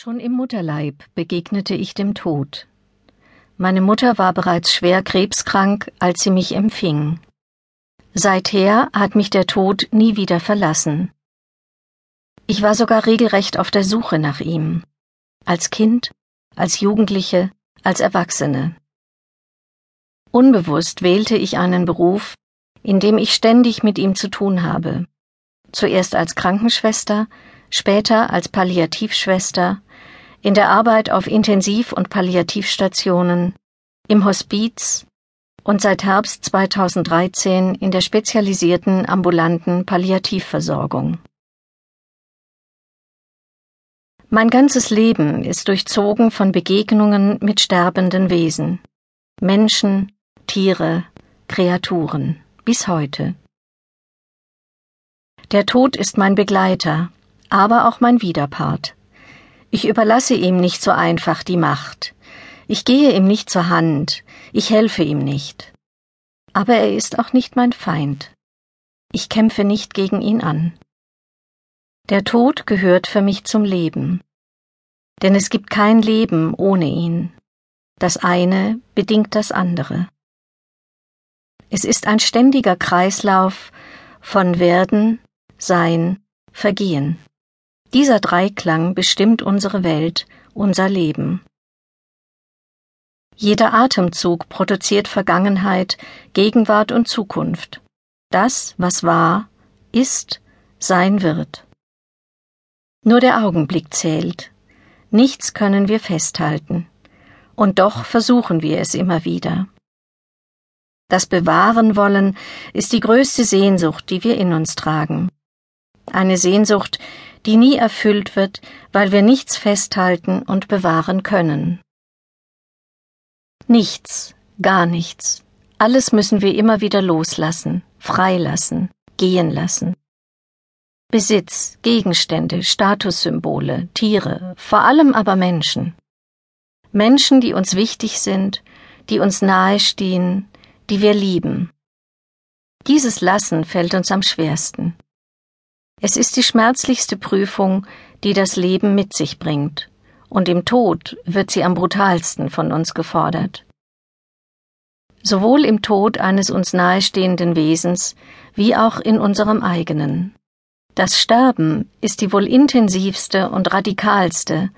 Schon im Mutterleib begegnete ich dem Tod. Meine Mutter war bereits schwer krebskrank, als sie mich empfing. Seither hat mich der Tod nie wieder verlassen. Ich war sogar regelrecht auf der Suche nach ihm. Als Kind, als Jugendliche, als Erwachsene. Unbewusst wählte ich einen Beruf, in dem ich ständig mit ihm zu tun habe. Zuerst als Krankenschwester, später als Palliativschwester, in der Arbeit auf Intensiv- und Palliativstationen, im Hospiz und seit Herbst 2013 in der spezialisierten ambulanten Palliativversorgung. Mein ganzes Leben ist durchzogen von Begegnungen mit sterbenden Wesen, Menschen, Tiere, Kreaturen, bis heute. Der Tod ist mein Begleiter, aber auch mein Widerpart. Ich überlasse ihm nicht so einfach die Macht. Ich gehe ihm nicht zur Hand, ich helfe ihm nicht. Aber er ist auch nicht mein Feind. Ich kämpfe nicht gegen ihn an. Der Tod gehört für mich zum Leben. Denn es gibt kein Leben ohne ihn. Das eine bedingt das andere. Es ist ein ständiger Kreislauf von Werden, Sein, Vergehen. Dieser Dreiklang bestimmt unsere Welt, unser Leben. Jeder Atemzug produziert Vergangenheit, Gegenwart und Zukunft. Das, was war, ist, sein wird. Nur der Augenblick zählt. Nichts können wir festhalten. Und doch versuchen wir es immer wieder. Das Bewahren wollen ist die größte Sehnsucht, die wir in uns tragen. Eine Sehnsucht, die nie erfüllt wird, weil wir nichts festhalten und bewahren können. Nichts, gar nichts. Alles müssen wir immer wieder loslassen, freilassen, gehen lassen. Besitz, Gegenstände, Statussymbole, Tiere, vor allem aber Menschen. Menschen, die uns wichtig sind, die uns nahestehen, die wir lieben. Dieses Lassen fällt uns am schwersten. Es ist die schmerzlichste Prüfung, die das Leben mit sich bringt, und im Tod wird sie am brutalsten von uns gefordert. Sowohl im Tod eines uns nahestehenden Wesens wie auch in unserem eigenen. Das Sterben ist die wohl intensivste und radikalste,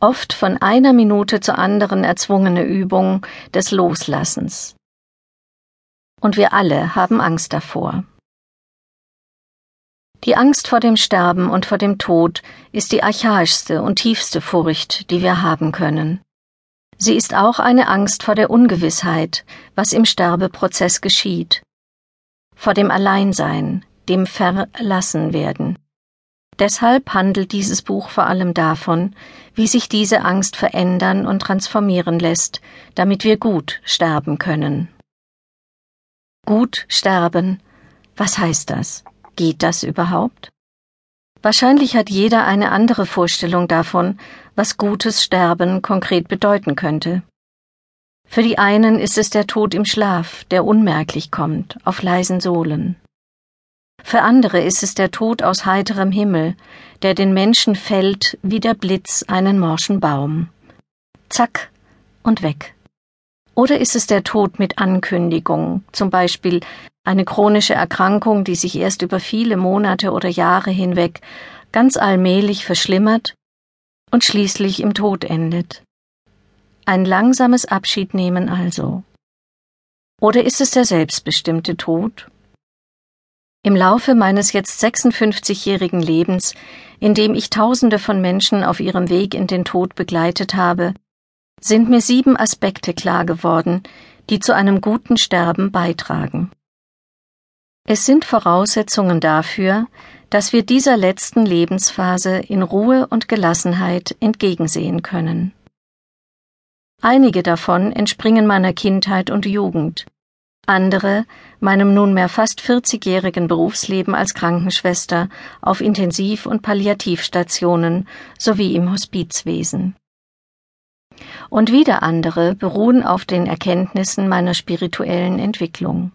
oft von einer Minute zur anderen erzwungene Übung des Loslassens. Und wir alle haben Angst davor. Die Angst vor dem Sterben und vor dem Tod ist die archaischste und tiefste Furcht, die wir haben können. Sie ist auch eine Angst vor der Ungewissheit, was im Sterbeprozess geschieht, vor dem Alleinsein, dem Verlassenwerden. Deshalb handelt dieses Buch vor allem davon, wie sich diese Angst verändern und transformieren lässt, damit wir gut sterben können. Gut sterben, was heißt das? Geht das überhaupt? Wahrscheinlich hat jeder eine andere Vorstellung davon, was gutes Sterben konkret bedeuten könnte. Für die einen ist es der Tod im Schlaf, der unmerklich kommt, auf leisen Sohlen. Für andere ist es der Tod aus heiterem Himmel, der den Menschen fällt wie der Blitz einen morschen Baum. Zack und weg. Oder ist es der Tod mit Ankündigung, zum Beispiel eine chronische Erkrankung, die sich erst über viele Monate oder Jahre hinweg ganz allmählich verschlimmert und schließlich im Tod endet? Ein langsames Abschiednehmen also. Oder ist es der selbstbestimmte Tod? Im Laufe meines jetzt 56-jährigen Lebens, in dem ich Tausende von Menschen auf ihrem Weg in den Tod begleitet habe, sind mir sieben Aspekte klar geworden, die zu einem guten Sterben beitragen. Es sind Voraussetzungen dafür, dass wir dieser letzten Lebensphase in Ruhe und Gelassenheit entgegensehen können. Einige davon entspringen meiner Kindheit und Jugend, andere meinem nunmehr fast 40-jährigen Berufsleben als Krankenschwester auf Intensiv- und Palliativstationen sowie im Hospizwesen und wieder andere beruhen auf den Erkenntnissen meiner spirituellen Entwicklung.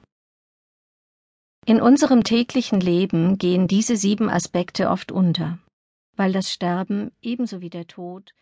In unserem täglichen Leben gehen diese sieben Aspekte oft unter. weil das Sterben ebenso wie der Tod